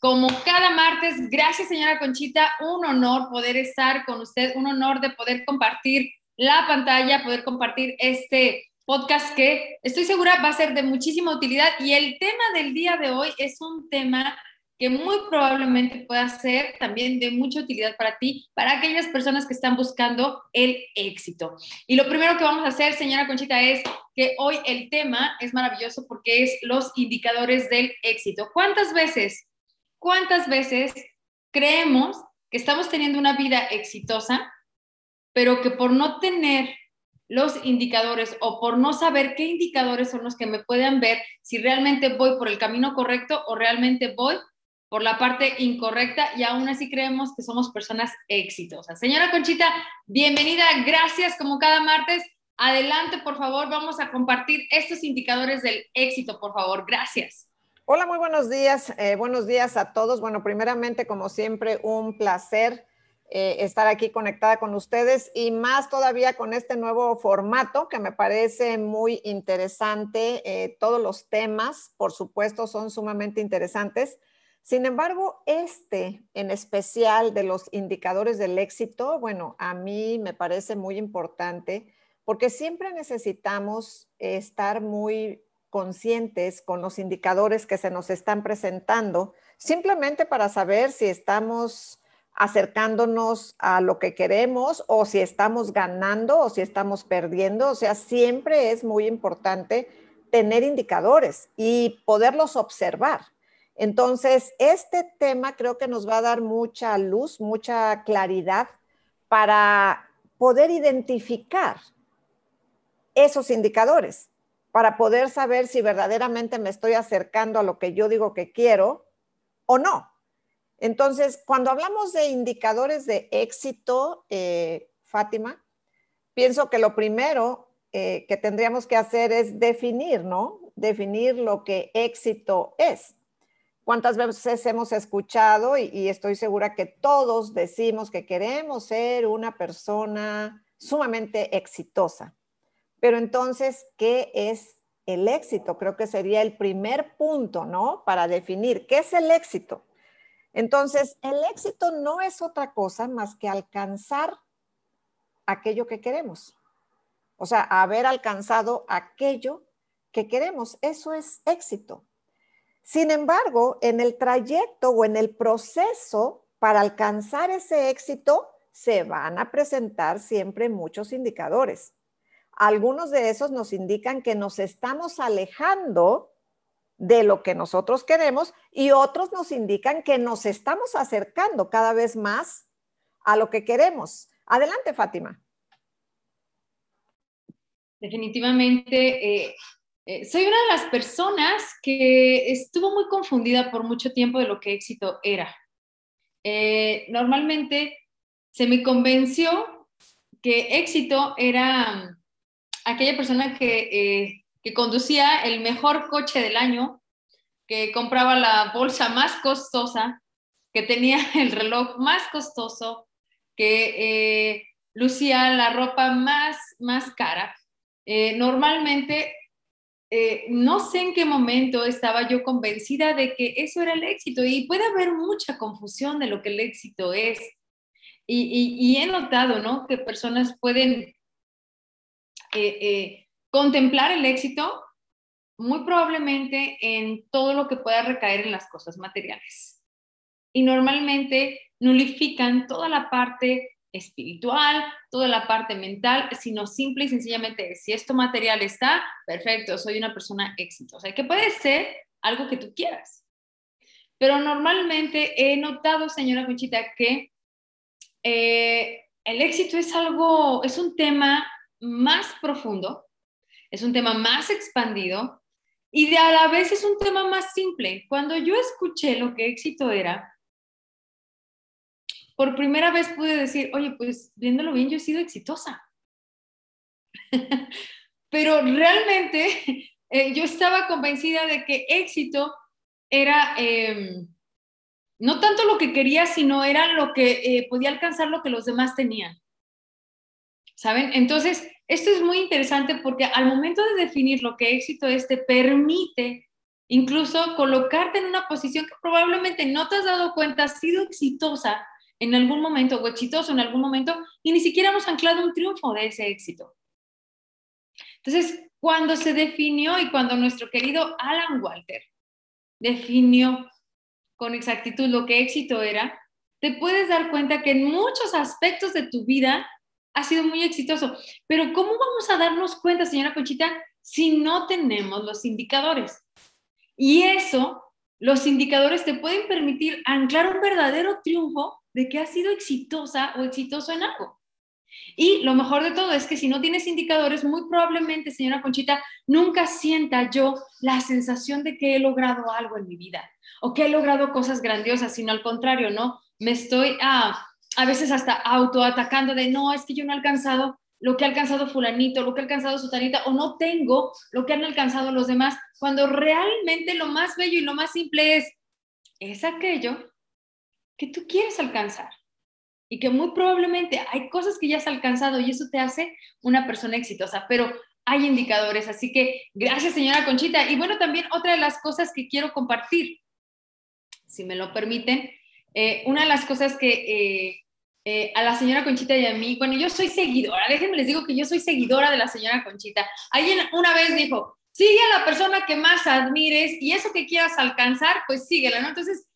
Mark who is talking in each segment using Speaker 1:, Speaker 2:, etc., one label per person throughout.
Speaker 1: como cada martes. Gracias, señora Conchita. Un honor poder estar con usted, un honor de poder compartir la pantalla, poder compartir este podcast que estoy segura va a ser de muchísima utilidad. Y el tema del día de hoy es un tema que muy probablemente pueda ser también de mucha utilidad para ti, para aquellas personas que están buscando el éxito. Y lo primero que vamos a hacer, señora Conchita, es que hoy el tema es maravilloso porque es los indicadores del éxito. ¿Cuántas veces ¿Cuántas veces creemos que estamos teniendo una vida exitosa, pero que por no tener los indicadores o por no saber qué indicadores son los que me puedan ver si realmente voy por el camino correcto o realmente voy por la parte incorrecta y aún así creemos que somos personas exitosas. Señora Conchita, bienvenida, gracias como cada martes. Adelante, por favor, vamos a compartir estos indicadores del éxito, por favor. Gracias.
Speaker 2: Hola, muy buenos días. Eh, buenos días a todos. Bueno, primeramente, como siempre, un placer eh, estar aquí conectada con ustedes y más todavía con este nuevo formato que me parece muy interesante. Eh, todos los temas, por supuesto, son sumamente interesantes. Sin embargo, este en especial de los indicadores del éxito, bueno, a mí me parece muy importante porque siempre necesitamos estar muy conscientes con los indicadores que se nos están presentando, simplemente para saber si estamos acercándonos a lo que queremos o si estamos ganando o si estamos perdiendo. O sea, siempre es muy importante tener indicadores y poderlos observar. Entonces, este tema creo que nos va a dar mucha luz, mucha claridad para poder identificar esos indicadores para poder saber si verdaderamente me estoy acercando a lo que yo digo que quiero o no. Entonces, cuando hablamos de indicadores de éxito, eh, Fátima, pienso que lo primero eh, que tendríamos que hacer es definir, ¿no? Definir lo que éxito es. ¿Cuántas veces hemos escuchado y estoy segura que todos decimos que queremos ser una persona sumamente exitosa? Pero entonces, ¿qué es el éxito? Creo que sería el primer punto, ¿no? Para definir qué es el éxito. Entonces, el éxito no es otra cosa más que alcanzar aquello que queremos. O sea, haber alcanzado aquello que queremos. Eso es éxito. Sin embargo, en el trayecto o en el proceso para alcanzar ese éxito, se van a presentar siempre muchos indicadores. Algunos de esos nos indican que nos estamos alejando de lo que nosotros queremos y otros nos indican que nos estamos acercando cada vez más a lo que queremos. Adelante, Fátima.
Speaker 1: Definitivamente, eh, eh, soy una de las personas que estuvo muy confundida por mucho tiempo de lo que éxito era. Eh, normalmente se me convenció que éxito era aquella persona eh, que, conducía el mejor coche del año, que compraba la bolsa más costosa, que tenía el reloj más costoso, que eh, lucía la ropa más, más cara. Eh, normalmente, no sé en qué momento estaba yo convencida de que eso era el éxito y puede haber mucha confusión de lo que el éxito es. Y, y he notado, ¿no? Que personas pueden eh, contemplar el éxito muy probablemente en todo lo que pueda recaer en las cosas materiales. Y normalmente nulifican toda la parte espiritual, toda la parte mental, sino simple y sencillamente, si esto material está, perfecto, soy una persona exitosa, que puede ser algo que tú quieras. Pero normalmente he notado, señora Conchita, que eh, el éxito es algo, es un tema más profundo, es un tema más expandido y de a la vez es un tema más simple. Cuando yo escuché lo que éxito era, por primera vez pude decir, oye, pues viéndolo bien, yo he sido exitosa. Pero realmente eh, yo estaba convencida de que éxito era em, no tanto lo que quería, sino era lo que eh, podía alcanzar lo que los demás tenían. ¿Saben? Entonces, esto es muy interesante porque al momento de definir lo que éxito es, te permite incluso colocarte en una posición que probablemente no te has dado cuenta, ha sido exitosa en algún momento o exitoso en algún momento y ni siquiera hemos anclado un triunfo de ese éxito. Entonces, cuando se definió y cuando nuestro querido Alan Walter definió con exactitud lo que éxito era, te puedes dar cuenta que en muchos aspectos de tu vida ha sido muy exitoso. Pero ¿cómo vamos a darnos cuenta, señora Conchita, si no tenemos los indicadores? Y eso, los indicadores te pueden permitir anclar un verdadero triunfo de que has sido exitosa o exitoso en algo. Y lo mejor de todo es que si no tienes indicadores, muy probablemente, señora Conchita, nunca sienta yo la sensación de que he logrado algo en mi vida o que he logrado cosas grandiosas, sino al contrario, ¿no? Me estoy ah, a veces hasta autoatacando de, no, es que yo no he alcanzado lo que ha alcanzado fulanito, lo que ha alcanzado sutanita, o no tengo lo que han alcanzado los demás, cuando realmente lo más bello y lo más simple es, es aquello que tú quieres alcanzar y que muy probablemente hay cosas que ya has alcanzado y eso te hace una persona exitosa, pero hay indicadores, así que gracias señora Conchita. Y bueno, también otra de las cosas que quiero compartir, si me lo permiten, eh, una de las cosas que eh, eh, a la señora Conchita y a mí, bueno, yo soy seguidora, déjenme les digo que yo soy seguidora de la señora Conchita. Alguien una vez dijo, sigue a la persona que más admires y eso que quieras alcanzar, pues síguela, ¿no? Entonces,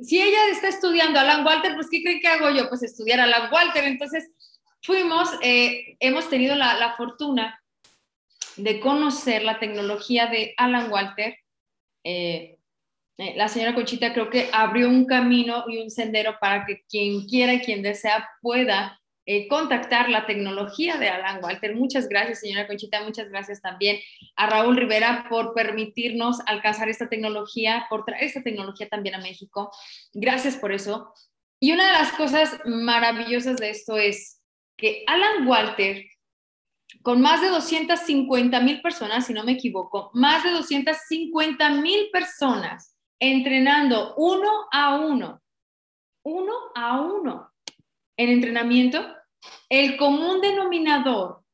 Speaker 1: si ella está estudiando a Alan Walter, pues ¿qué creen que hago yo? Pues estudiar a Alan Walter. Entonces, fuimos, eh, hemos tenido la, fortuna de conocer la tecnología de Alan Walter. Eh, eh, la señora Conchita creo que abrió un camino y un sendero para que quien quiera y quien desea pueda eh, contactar la tecnología de Alan Walter. Muchas gracias, señora Conchita. Muchas gracias también a Raúl Rivera por permitirnos alcanzar esta tecnología, por traer esta tecnología también a México. Gracias por eso. Y una de las cosas maravillosas de esto es que Alan Walter, con más de 250 mil personas, si no me equivoco, más de 250 mil personas entrenando uno a uno, uno a uno en entrenamiento, el común denominador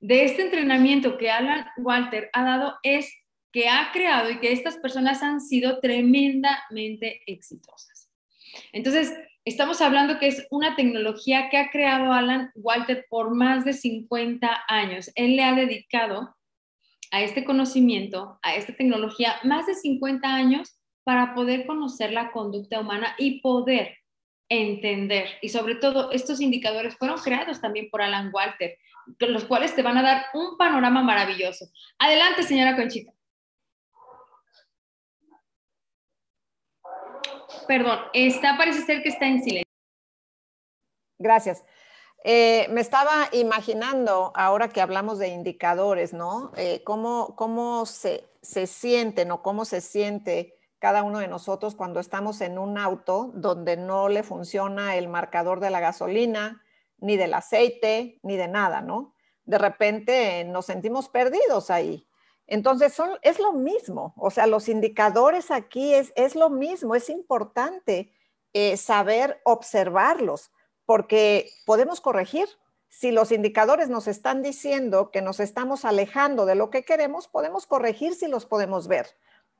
Speaker 1: de este entrenamiento que Alan Walter ha dado es que ha creado y que estas personas han sido tremendamente exitosas. Entonces, estamos hablando que es una tecnología que ha creado Alan Walter por más de 50 años. Él le ha dedicado a este conocimiento, a esta tecnología, más de 50 años para poder conocer la conducta humana y poder entender. Y sobre todo, estos indicadores fueron creados también por Alan Walter, los cuales te van a dar un panorama maravilloso. Adelante, señora Conchita. Perdón, está, parece ser que está en silencio.
Speaker 2: Gracias. Eh, me estaba imaginando, ahora que hablamos de indicadores, ¿no? Eh, ¿Cómo, cómo se, se sienten o cómo se siente cada uno de nosotros cuando estamos en un auto donde no le funciona el marcador de la gasolina, ni del aceite, ni de nada, ¿no? De repente nos sentimos perdidos ahí. Entonces, es lo mismo, o sea, los indicadores aquí es, es lo mismo, es importante eh, saber observarlos, porque podemos corregir. Si los indicadores nos están diciendo que nos estamos alejando de lo que queremos, podemos corregir si los podemos ver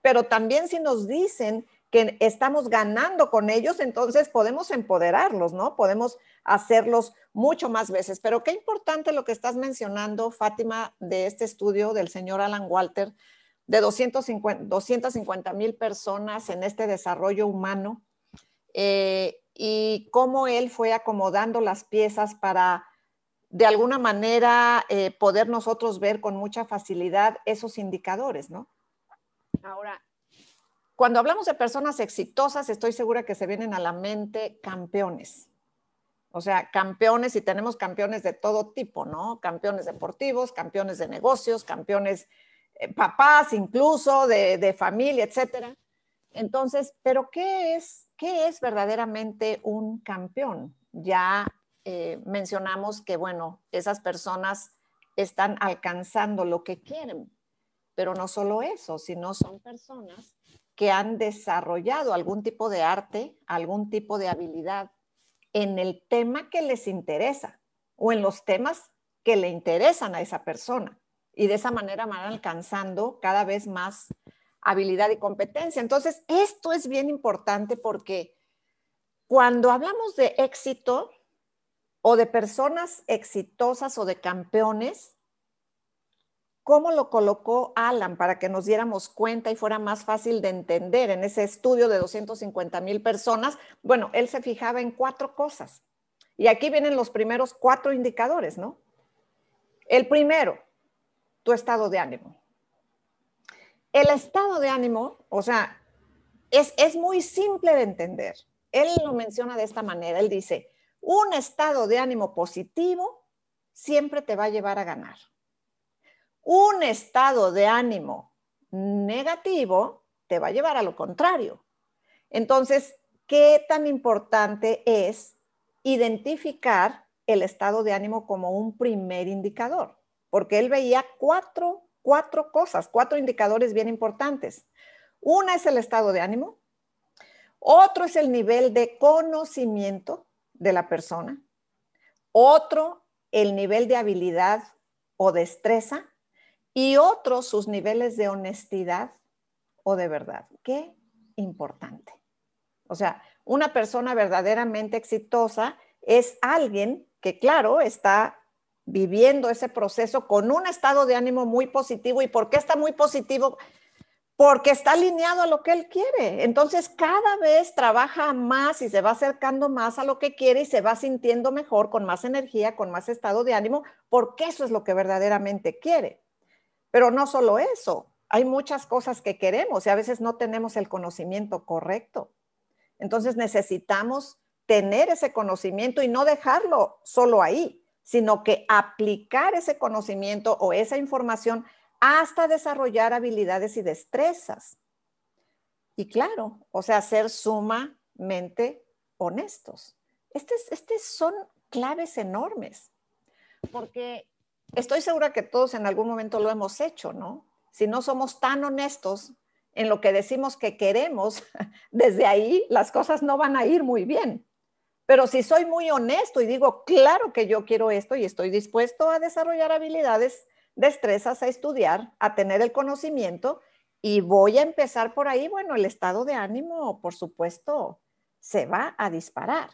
Speaker 2: pero también si nos dicen que estamos ganando con ellos, entonces podemos empoderarlos, ¿no? Podemos hacerlos mucho más veces. Pero qué importante lo que estás mencionando, Fátima, de este estudio del señor Alan Walter, de 250 mil personas en este desarrollo humano, eh, y cómo él fue acomodando las piezas para, de alguna manera, eh, poder nosotros ver con mucha facilidad esos indicadores, ¿no? Ahora, cuando hablamos de personas exitosas, estoy segura que se vienen a la mente campeones. O sea, campeones y tenemos campeones de todo tipo, ¿no? Campeones deportivos, campeones de negocios, campeones eh, papás incluso, de, familia, etcétera. Entonces, ¿pero qué es, qué es verdaderamente un campeón? Ya eh, mencionamos que, bueno, esas personas están alcanzando lo que quieren, pero no solo eso, sino son personas que han desarrollado algún tipo de arte, algún tipo de habilidad en el tema que les interesa o en los temas que le interesan a esa persona. Y de esa manera van alcanzando cada vez más habilidad y competencia. Entonces, esto es bien importante porque cuando hablamos de éxito o de personas exitosas o de campeones, ¿cómo lo colocó Alan para que nos diéramos cuenta y fuera más fácil de entender en ese estudio de 250 mil personas? Bueno, él se fijaba en cuatro cosas. Y aquí vienen los primeros cuatro indicadores, ¿no? El primero, tu estado de ánimo. El estado de ánimo, o sea, es, es muy simple de entender. Él lo menciona de esta manera. Él dice, un estado de ánimo positivo siempre te va a llevar a ganar. Un estado de ánimo negativo te va a llevar a lo contrario. Entonces, ¿qué tan importante es identificar el estado de ánimo como un primer indicador? Porque él veía cuatro cuatro cosas, cuatro indicadores bien importantes. Una es el estado de ánimo, otro es el nivel de conocimiento de la persona, otro el nivel de habilidad o destreza y otro sus niveles de honestidad o de verdad. Qué importante. O sea, una persona verdaderamente exitosa es alguien que, claro, está viviendo ese proceso con un estado de ánimo muy positivo. ¿Y por qué está muy positivo? Porque está alineado a lo que él quiere. Entonces cada vez trabaja más y se va acercando más a lo que quiere y se va sintiendo mejor, con más energía, con más estado de ánimo, porque eso es lo que verdaderamente quiere. Pero no solo eso, hay muchas cosas que queremos y a veces no tenemos el conocimiento correcto. Entonces necesitamos tener ese conocimiento y no dejarlo solo ahí, sino que aplicar ese conocimiento o esa información hasta desarrollar habilidades y destrezas. Y claro, o sea, ser sumamente honestos. Estos este son claves enormes, porque estoy segura que todos en algún momento lo hemos hecho, ¿no? Si no somos tan honestos en lo que decimos que queremos, desde ahí las cosas no van a ir muy bien. Pero si soy muy honesto y digo, claro que yo quiero esto y estoy dispuesto a desarrollar habilidades, destrezas, a estudiar, a tener el conocimiento y voy a empezar por ahí, bueno, el estado de ánimo, por supuesto, se va a disparar.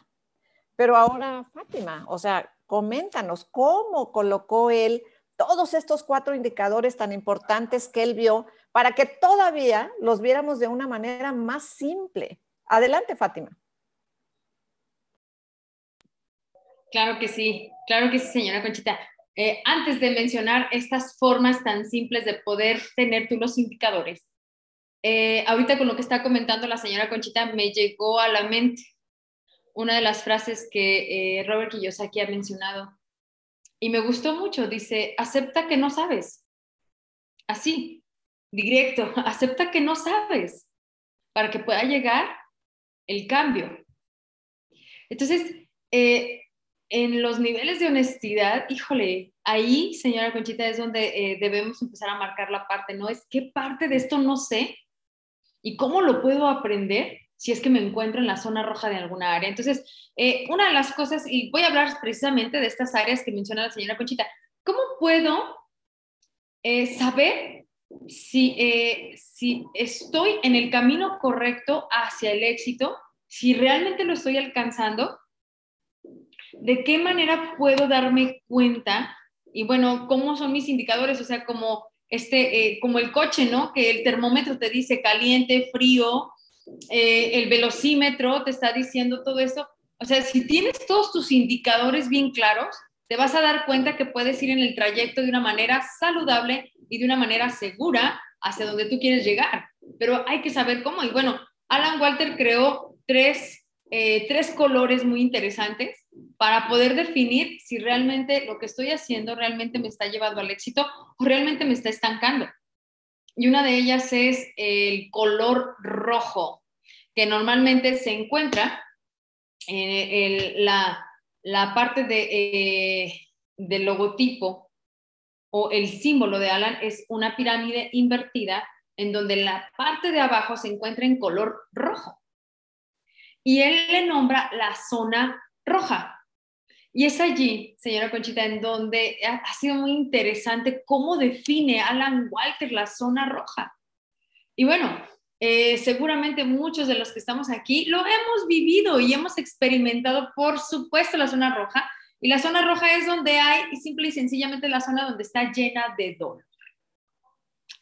Speaker 2: Pero ahora, Fátima, o sea, coméntanos cómo colocó él todos estos cuatro indicadores tan importantes que él vio para que todavía los viéramos de una manera más simple. Adelante, Fátima.
Speaker 1: Claro que sí, claro que sí, señora Conchita. Eh, antes de mencionar estas formas tan simples de poder tener tú los indicadores, eh, ahorita con lo que está comentando la señora Conchita me llegó a la mente una de las frases que eh, Robert Kiyosaki ha mencionado y me gustó mucho. Dice, acepta que no sabes. Así, directo, acepta que no sabes para que pueda llegar el cambio. Entonces, eh, en los niveles de honestidad, híjole, ahí, señora Conchita, es donde eh, debemos empezar a marcar la parte, ¿no? Es qué parte de esto no sé y cómo lo puedo aprender si es que me encuentro en la zona roja de alguna área. Entonces, eh, una de las cosas, y voy a hablar precisamente de estas áreas que menciona la señora Conchita, ¿cómo puedo eh, saber si, si estoy en el camino correcto hacia el éxito, si realmente lo estoy alcanzando? ¿de qué manera puedo darme cuenta? Y bueno, ¿cómo son mis indicadores? O sea, como, este, eh, como el coche, ¿no? Que el termómetro te dice caliente, frío, eh, el velocímetro te está diciendo todo eso. O sea, si tienes todos tus indicadores bien claros, te vas a dar cuenta que puedes ir en el trayecto de una manera saludable y de una manera segura hacia donde tú quieres llegar. Pero hay que saber cómo. Y bueno, Alan Walter creó tres, eh, tres colores muy interesantes para poder definir si realmente lo que estoy haciendo realmente me está llevando al éxito o realmente me está estancando. Y una de ellas es el color rojo, que normalmente se encuentra en la, parte de, eh, del logotipo o el símbolo de Alan es una pirámide invertida en donde la parte de abajo se encuentra en color rojo. Y él le nombra la zona roja. Y es allí, señora Conchita, en donde ha, sido muy interesante cómo define Alan Walter la zona roja. Y bueno, eh, seguramente muchos de los que estamos aquí lo hemos vivido y hemos experimentado, por supuesto, la zona roja. Y la zona roja es donde hay, simple y sencillamente, la zona donde está llena de dolor.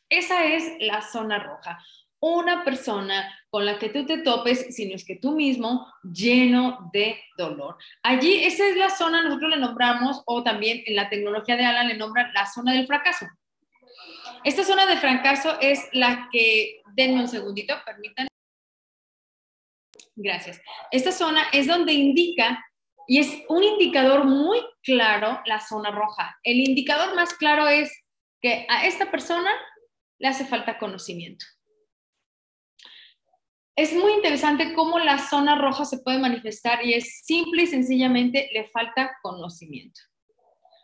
Speaker 1: Esa es la zona roja. Una persona con la que tú te topes, si no es que tú mismo, lleno de dolor. Allí, esa es la zona, nosotros le nombramos, o también en la tecnología de Alan le nombran la zona del fracaso. Esta zona de fracaso es la que, denme un segundito, permítanme. Gracias. Esta zona es donde indica, y es un indicador muy claro, la zona roja. El indicador más claro es que a esta persona le hace falta conocimiento. Es muy interesante cómo la zona roja se puede manifestar y es simple y sencillamente le falta conocimiento.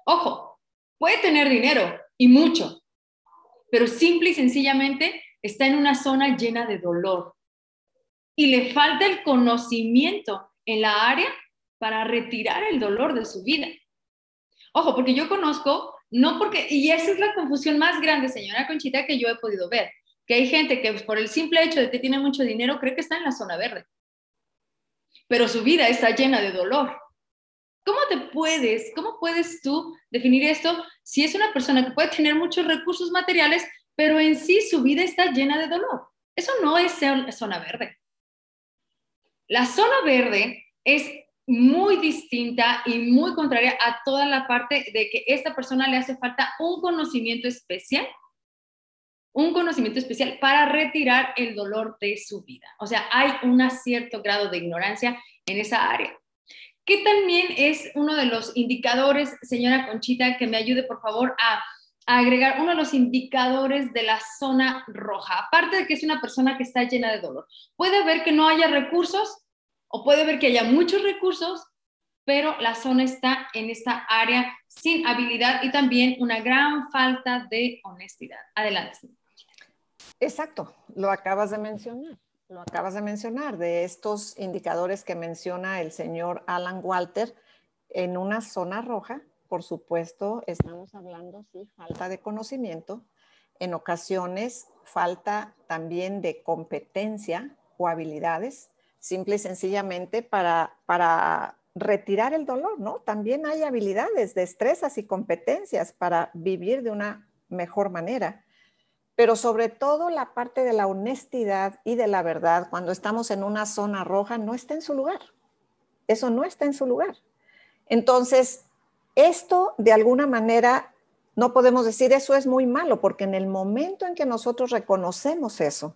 Speaker 1: Ojo, puede tener dinero y mucho, pero simple y sencillamente está en una zona llena de dolor y le falta el conocimiento en la área para retirar el dolor de su vida. Ojo, porque yo conozco, no porque, y esa es la confusión más grande, señora Conchita, que yo he podido ver, que hay gente que por el simple hecho de que tiene mucho dinero cree que está en la zona verde, pero su vida está llena de dolor. ¿Cómo te puedes, cómo puedes tú definir esto si es una persona que puede tener muchos recursos materiales, pero en sí su vida está llena de dolor? Eso no es zona verde. La zona verde es muy distinta y muy contraria a toda la parte de que esta persona le hace falta un conocimiento especial, un conocimiento especial para retirar el dolor de su vida. O sea, hay un cierto grado de ignorancia en esa área. ¿Qué también es uno de los indicadores, señora Conchita, que me ayude por favor a, agregar uno de los indicadores de la zona roja? Aparte de que es una persona que está llena de dolor, puede ver que no haya recursos o puede ver que haya muchos recursos, pero la zona está en esta área sin habilidad y también una gran falta de honestidad. Adelante.
Speaker 2: Exacto, lo acabas de mencionar lo acabas de mencionar, de estos indicadores que menciona el señor Alan Walter en una zona roja, por supuesto, estamos hablando, sí, falta de conocimiento, en ocasiones falta también de competencia o habilidades, simple y sencillamente para, para retirar el dolor, ¿no? También hay habilidades, destrezas y competencias para vivir de una mejor manera pero sobre todo la parte de la honestidad y de la verdad, cuando estamos en una zona roja, no está en su lugar. Eso no está en su lugar. Entonces, esto de alguna manera no podemos decir eso es muy malo, porque en el momento en que nosotros reconocemos eso,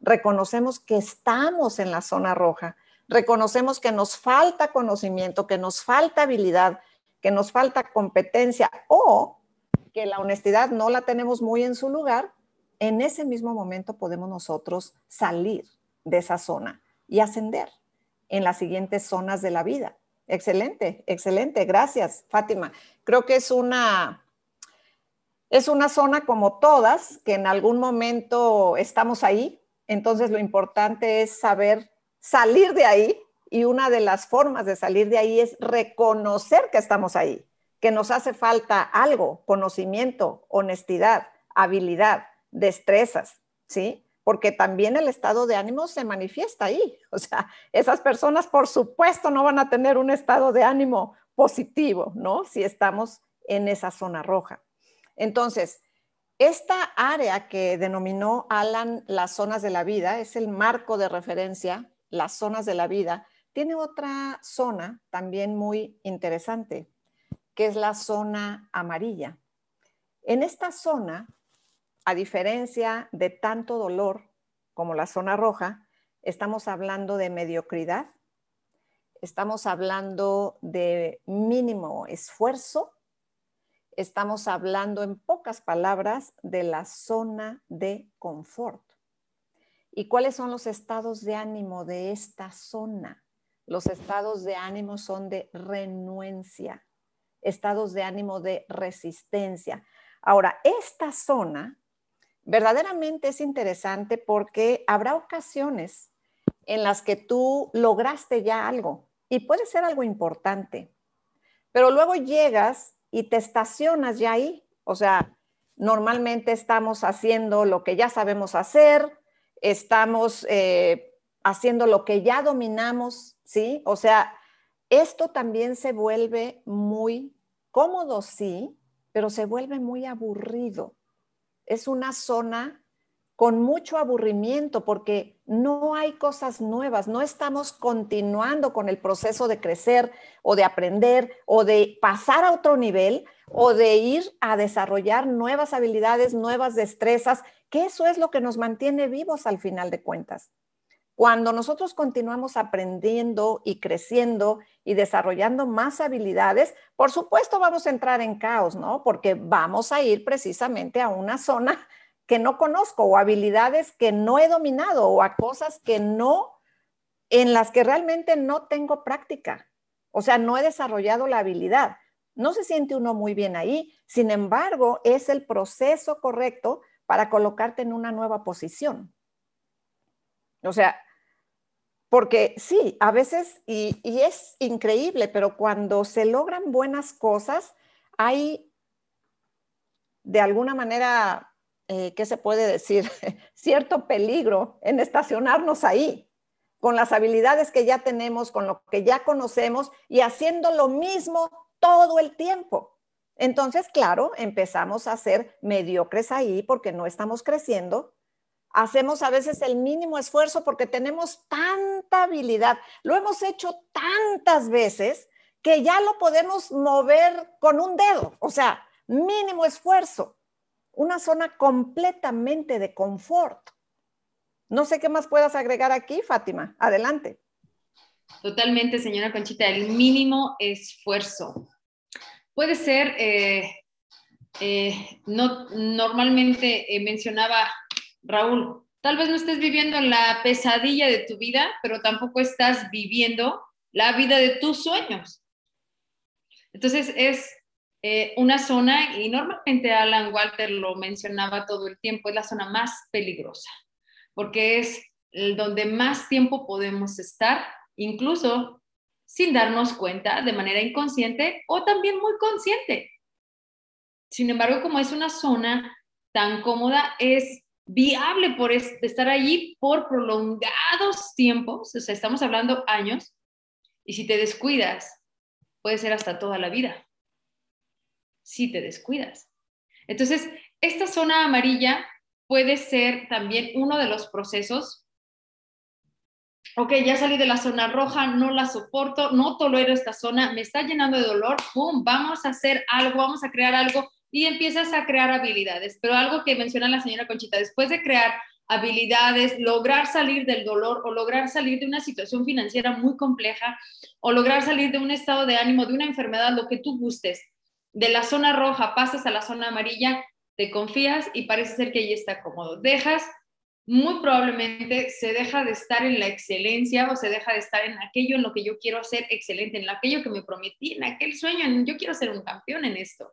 Speaker 2: reconocemos que estamos en la zona roja, reconocemos que nos falta conocimiento, que nos falta habilidad, que nos falta competencia o que la honestidad no la tenemos muy en su lugar, en ese mismo momento podemos nosotros salir de esa zona y ascender en las siguientes zonas de la vida. Excelente, excelente. Gracias, Fátima. Creo que es una, es una zona como todas, que en algún momento estamos ahí. Entonces lo importante es saber salir de ahí y una de las formas de salir de ahí es reconocer que estamos ahí, que nos hace falta algo, conocimiento, honestidad, habilidad destrezas, ¿sí? Porque también el estado de ánimo se manifiesta ahí. O sea, esas personas, por supuesto, no van a tener un estado de ánimo positivo, ¿no? Si estamos en esa zona roja. Entonces, esta área que denominó Alan las zonas de la vida es el marco de referencia, las zonas de la vida. Tiene otra zona también muy interesante, que es la zona amarilla. En esta zona a diferencia de tanto dolor como la zona roja, estamos hablando de mediocridad, estamos hablando de mínimo esfuerzo, estamos hablando en pocas palabras de la zona de confort. ¿Y cuáles son los estados de ánimo de esta zona? Los estados de ánimo son de renuencia, estados de ánimo de resistencia. Ahora, esta zona verdaderamente es interesante porque habrá ocasiones en las que tú lograste ya algo y puede ser algo importante, pero luego llegas y te estacionas ya ahí. O sea, normalmente estamos haciendo lo que ya sabemos hacer, estamos eh, haciendo lo que ya dominamos, ¿sí? O sea, esto también se vuelve muy cómodo, sí, pero se vuelve muy aburrido. Es una zona con mucho aburrimiento porque no hay cosas nuevas, no estamos continuando con el proceso de crecer o de aprender o de pasar a otro nivel o de ir a desarrollar nuevas habilidades, nuevas destrezas, que eso es lo que nos mantiene vivos al final de cuentas. Cuando nosotros continuamos aprendiendo y creciendo y desarrollando más habilidades, por supuesto vamos a entrar en caos, ¿no? Porque vamos a ir precisamente a una zona que no conozco o habilidades que no he dominado o a cosas que no, en las que realmente no tengo práctica. O sea, no he desarrollado la habilidad. No se siente uno muy bien ahí. Sin embargo, es el proceso correcto para colocarte en una nueva posición. O sea, porque sí, a veces, y, es increíble, pero cuando se logran buenas cosas, hay de alguna manera, eh, ¿qué se puede decir? Cierto peligro en estacionarnos ahí, con las habilidades que ya tenemos, con lo que ya conocemos y haciendo lo mismo todo el tiempo. Entonces, claro, empezamos a ser mediocres ahí porque no estamos creciendo. Hacemos a veces el mínimo esfuerzo porque tenemos tanta habilidad. Lo hemos hecho tantas veces que ya lo podemos mover con un dedo. O sea, mínimo esfuerzo. Una zona completamente de confort. No sé qué más puedas agregar aquí, Fátima. Adelante.
Speaker 1: Totalmente, señora Conchita, el mínimo esfuerzo. Puede ser, eh, eh, no, normalmente eh, mencionaba Raúl, tal vez no estés viviendo la pesadilla de tu vida, pero tampoco estás viviendo la vida de tus sueños. Entonces es una zona, y normalmente Alan Walter lo mencionaba todo el tiempo, es la zona más peligrosa, porque es donde más tiempo podemos estar, incluso sin darnos cuenta de manera inconsciente o también muy consciente. Sin embargo, como es una zona tan cómoda, es viable por estar allí por prolongados tiempos, o sea, estamos hablando años, y si te descuidas, puede ser hasta toda la vida, si te descuidas. Entonces, esta zona amarilla puede ser también uno de los procesos ok, ya salí de la zona roja, no la soporto, no tolero esta zona, me está llenando de dolor, ¡pum! Vamos a hacer algo, vamos a crear algo y empiezas a crear habilidades. Pero algo que menciona la señora Conchita, después de crear habilidades, lograr salir del dolor o lograr salir de una situación financiera muy compleja o lograr salir de un estado de ánimo, de una enfermedad, lo que tú gustes, de la zona roja pasas a la zona amarilla, te confías y parece ser que ahí está cómodo. Dejas muy probablemente se deja de estar en la excelencia o se deja de estar en aquello en lo que yo quiero ser excelente, en aquello que me prometí, en aquel sueño, en yo quiero ser un campeón en esto.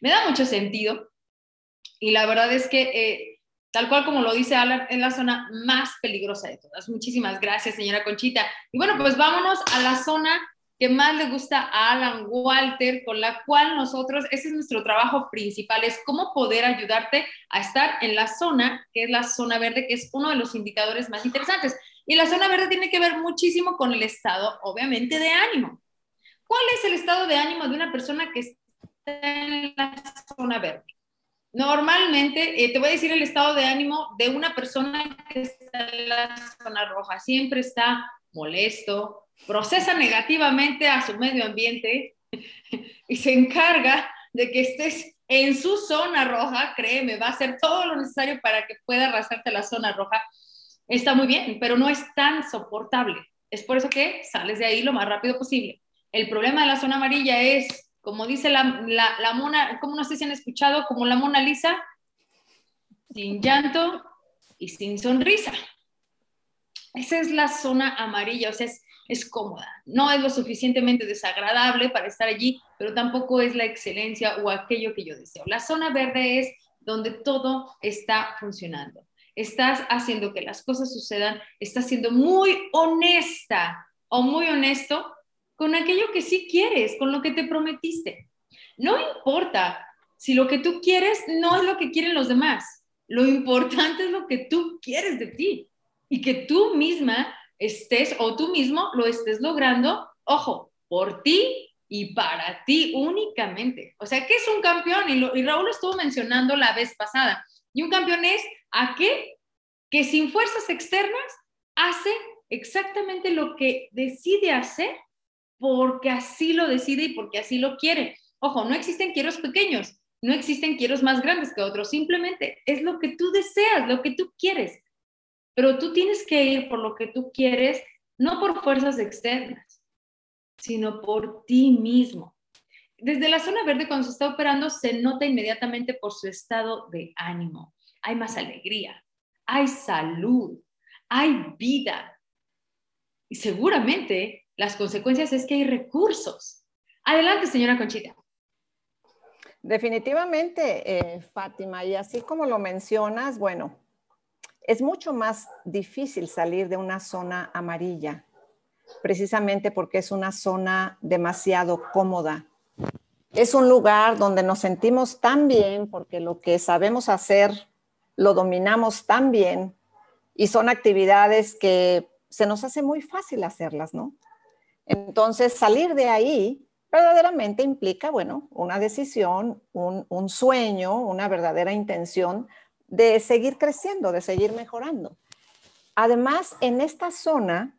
Speaker 1: Me da mucho sentido y la verdad es que, eh, tal cual como lo dice Alan, es la zona más peligrosa de todas. Muchísimas gracias, señora Conchita. Y bueno, pues vámonos a la zona que más le gusta a Alan Walter, con la cual nosotros, ese es nuestro trabajo principal, es cómo poder ayudarte a estar en la zona, que es la zona verde, que es uno de los indicadores más interesantes. Y la zona verde tiene que ver muchísimo con el estado, obviamente, de ánimo. ¿Cuál es el estado de ánimo de una persona que está en la zona verde? Normalmente, eh, te voy a decir el estado de ánimo de una persona que está en la zona roja. Siempre está molesto, procesa negativamente a su medio ambiente y se encarga de que estés en su zona roja, créeme, va a hacer todo lo necesario para que pueda arrasarte la zona roja. Está muy bien, pero no es tan soportable. Es por eso que sales de ahí lo más rápido posible. El problema de la zona amarilla es, como dice la, la, mona, como no sé si han escuchado, como la Mona Lisa, sin llanto y sin sonrisa. Esa es la zona amarilla, o sea, es es cómoda. No es lo suficientemente desagradable para estar allí, pero tampoco es la excelencia o aquello que yo deseo. La zona verde es donde todo está funcionando. Estás haciendo que las cosas sucedan, estás siendo muy honesta o muy honesto con aquello que sí quieres, con lo que te prometiste. No importa si lo que tú quieres no es lo que quieren los demás. Lo importante es lo que tú quieres de ti y que tú misma estés o tú mismo lo estés logrando, ojo, por ti y para ti únicamente. O sea, ¿qué es un campeón? Y, y Raúl estuvo mencionando la vez pasada. Y un campeón es aquel que sin fuerzas externas hace exactamente lo que decide hacer porque así lo decide y porque así lo quiere. Ojo, no existen quieros pequeños, no existen quieros más grandes que otros, simplemente es lo que tú deseas, lo que tú quieres. Pero tú tienes que ir por lo que tú quieres, no por fuerzas externas, sino por ti mismo. Desde la zona verde, cuando se está operando, se nota inmediatamente por su estado de ánimo. Hay más alegría, hay salud, hay vida. Y seguramente las consecuencias es que hay recursos. Adelante, señora Conchita.
Speaker 2: Definitivamente, eh, Fátima, y así como lo mencionas, bueno, es mucho más difícil salir de una zona amarilla, precisamente porque es una zona demasiado cómoda. Es un lugar donde nos sentimos tan bien porque lo que sabemos hacer lo dominamos tan bien y son actividades que se nos hace muy fácil hacerlas, ¿no? Entonces, salir de ahí verdaderamente implica, bueno, una decisión, un, sueño, una verdadera intención de seguir creciendo, de seguir mejorando. Además, en esta zona,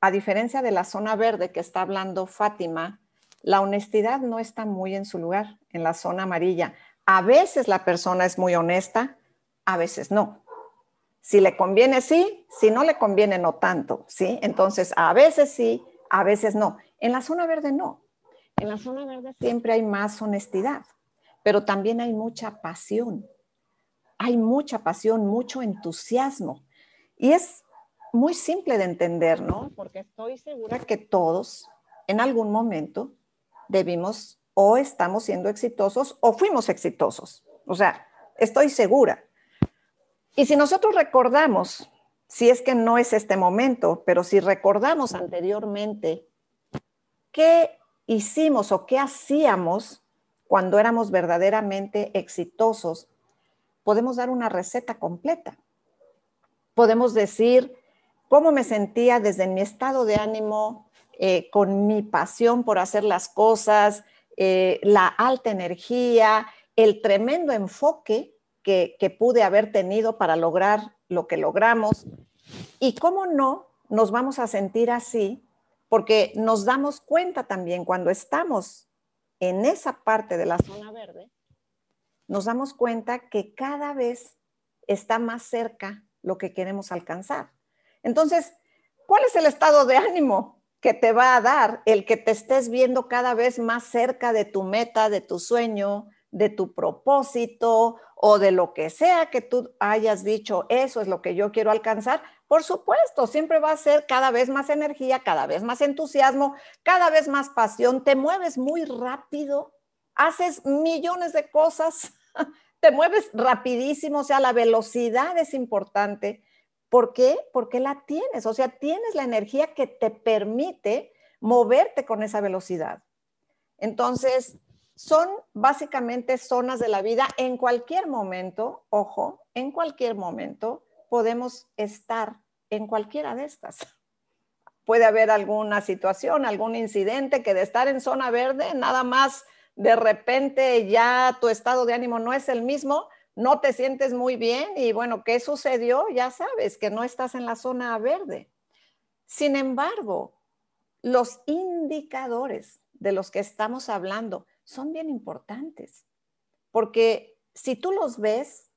Speaker 2: a diferencia de la zona verde que está hablando Fátima, la honestidad no está muy en su lugar, en la zona amarilla. A veces la persona es muy honesta, a veces no. Si le conviene, sí, si no le conviene, no tanto, ¿sí? Entonces, a veces sí, a veces no. En la zona verde no. En la zona verde siempre hay más honestidad, pero también hay mucha pasión. Hay mucha pasión, mucho entusiasmo. Y es muy simple de entender, ¿no? Porque estoy segura que todos en algún momento debimos o estamos siendo exitosos o fuimos exitosos. O sea, estoy segura. Y si nosotros recordamos, si es que no es este momento, pero si recordamos anteriormente qué hicimos o qué hacíamos cuando éramos verdaderamente exitosos, podemos dar una receta completa. Podemos decir cómo me sentía desde mi estado de ánimo, eh, con mi pasión por hacer las cosas, eh, la alta energía, el tremendo enfoque que, pude haber tenido para lograr lo que logramos. Y cómo no nos vamos a sentir así, porque nos damos cuenta también cuando estamos en esa parte de la zona verde, nos damos cuenta que cada vez está más cerca lo que queremos alcanzar. Entonces, ¿cuál es el estado de ánimo que te va a dar el que te estés viendo cada vez más cerca de tu meta, de tu sueño, de tu propósito o de lo que sea que tú hayas dicho, eso es lo que yo quiero alcanzar, por supuesto, siempre va a ser cada vez más energía, cada vez más entusiasmo, cada vez más pasión, te mueves muy rápido, haces millones de cosas, te mueves rapidísimo, o sea, la velocidad es importante. ¿Por qué? Porque la tienes, o sea, tienes la energía que te permite moverte con esa velocidad. Entonces, son básicamente zonas de la vida. En cualquier momento, ojo, en cualquier momento podemos estar en cualquiera de estas. Puede haber alguna situación, algún incidente que de estar en zona verde, nada más de repente ya tu estado de ánimo no es el mismo, no te sientes muy bien y bueno, ¿qué sucedió? Ya sabes que no estás en la zona verde. Sin embargo, los indicadores de los que estamos hablando son bien importantes, porque si tú los ves,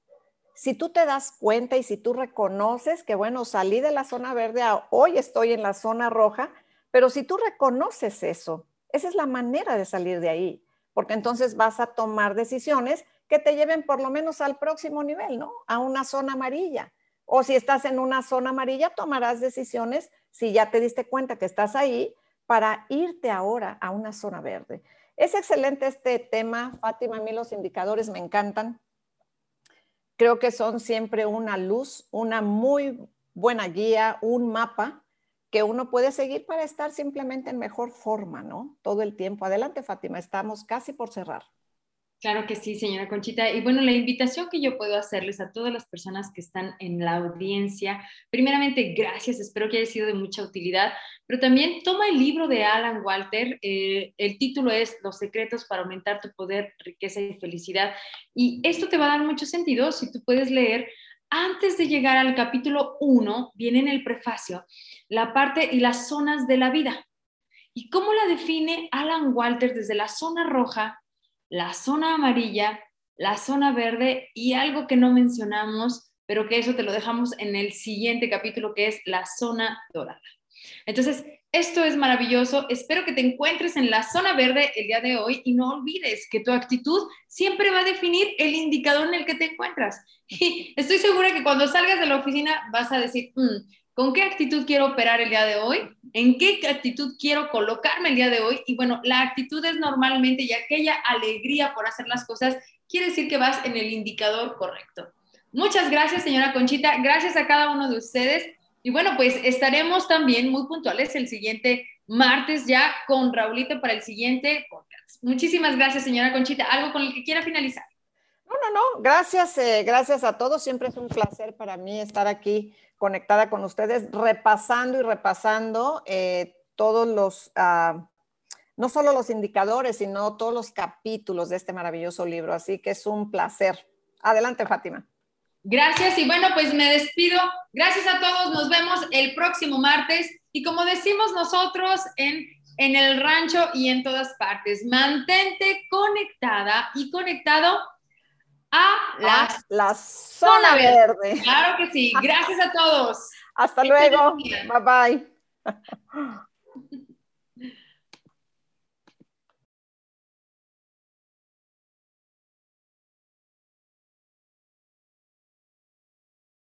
Speaker 2: si tú te das cuenta y si tú reconoces que, bueno, salí de la zona verde, hoy estoy en la zona roja, pero si tú reconoces eso, esa es la manera de salir de ahí, porque entonces vas a tomar decisiones que te lleven por lo menos al próximo nivel, ¿no? A una zona amarilla. O si estás en una zona amarilla, tomarás decisiones si ya te diste cuenta que estás ahí para irte ahora a una zona verde. Es excelente este tema, Fátima. A mí los indicadores me encantan. Creo que son siempre una luz, una muy buena guía, un mapa que uno puede seguir para estar simplemente en mejor forma, ¿no? Todo el tiempo. Adelante, Fátima, estamos casi por cerrar.
Speaker 1: Claro que sí, señora Conchita. Y bueno, la invitación que yo puedo hacerles a todas las personas que están en la audiencia, primeramente, gracias, espero que haya sido de mucha utilidad, pero también toma el libro de Alan Walter, eh, el título es Los secretos para aumentar tu poder, riqueza y felicidad. Y esto te va a dar mucho sentido si tú puedes leer antes de llegar al capítulo 1, viene en el prefacio la parte y las zonas de la vida. ¿Y cómo la define Alan Walter desde la zona roja la zona amarilla, la zona verde y algo que no mencionamos, pero que eso te lo dejamos en el siguiente capítulo, que es la zona dorada. Entonces, esto es maravilloso. Espero que te encuentres en la zona verde el día de hoy y no olvides que tu actitud siempre va a definir el indicador en el que te encuentras. Y estoy segura que cuando salgas de la oficina vas a decir, mm, ¿Con qué actitud quiero operar el día de hoy? ¿En qué actitud quiero colocarme el día de hoy? Y bueno, la actitud es normalmente y aquella alegría por hacer las cosas quiere decir que vas en el indicador correcto. Muchas gracias, señora Conchita. Gracias a cada uno de ustedes. Y bueno, pues estaremos también muy puntuales el siguiente martes ya con Raulito para el siguiente podcast. Muchísimas gracias, señora Conchita. ¿Algo con el que quiera finalizar?
Speaker 2: No, no, no. Gracias, eh, gracias a todos. Siempre es un placer para mí estar aquí conectada con ustedes, repasando y repasando eh, todos los, ah, no solo los indicadores, sino todos los capítulos de este maravilloso libro. Así que es un placer. Adelante, Fátima.
Speaker 1: Gracias y bueno, pues me despido. Gracias a todos. Nos vemos el próximo martes. Y como decimos nosotros en, en el rancho y en todas partes, mantente conectada y conectado a
Speaker 2: la, zona verde.
Speaker 1: Claro que sí. Gracias a todos.
Speaker 2: Hasta luego. Bye bye.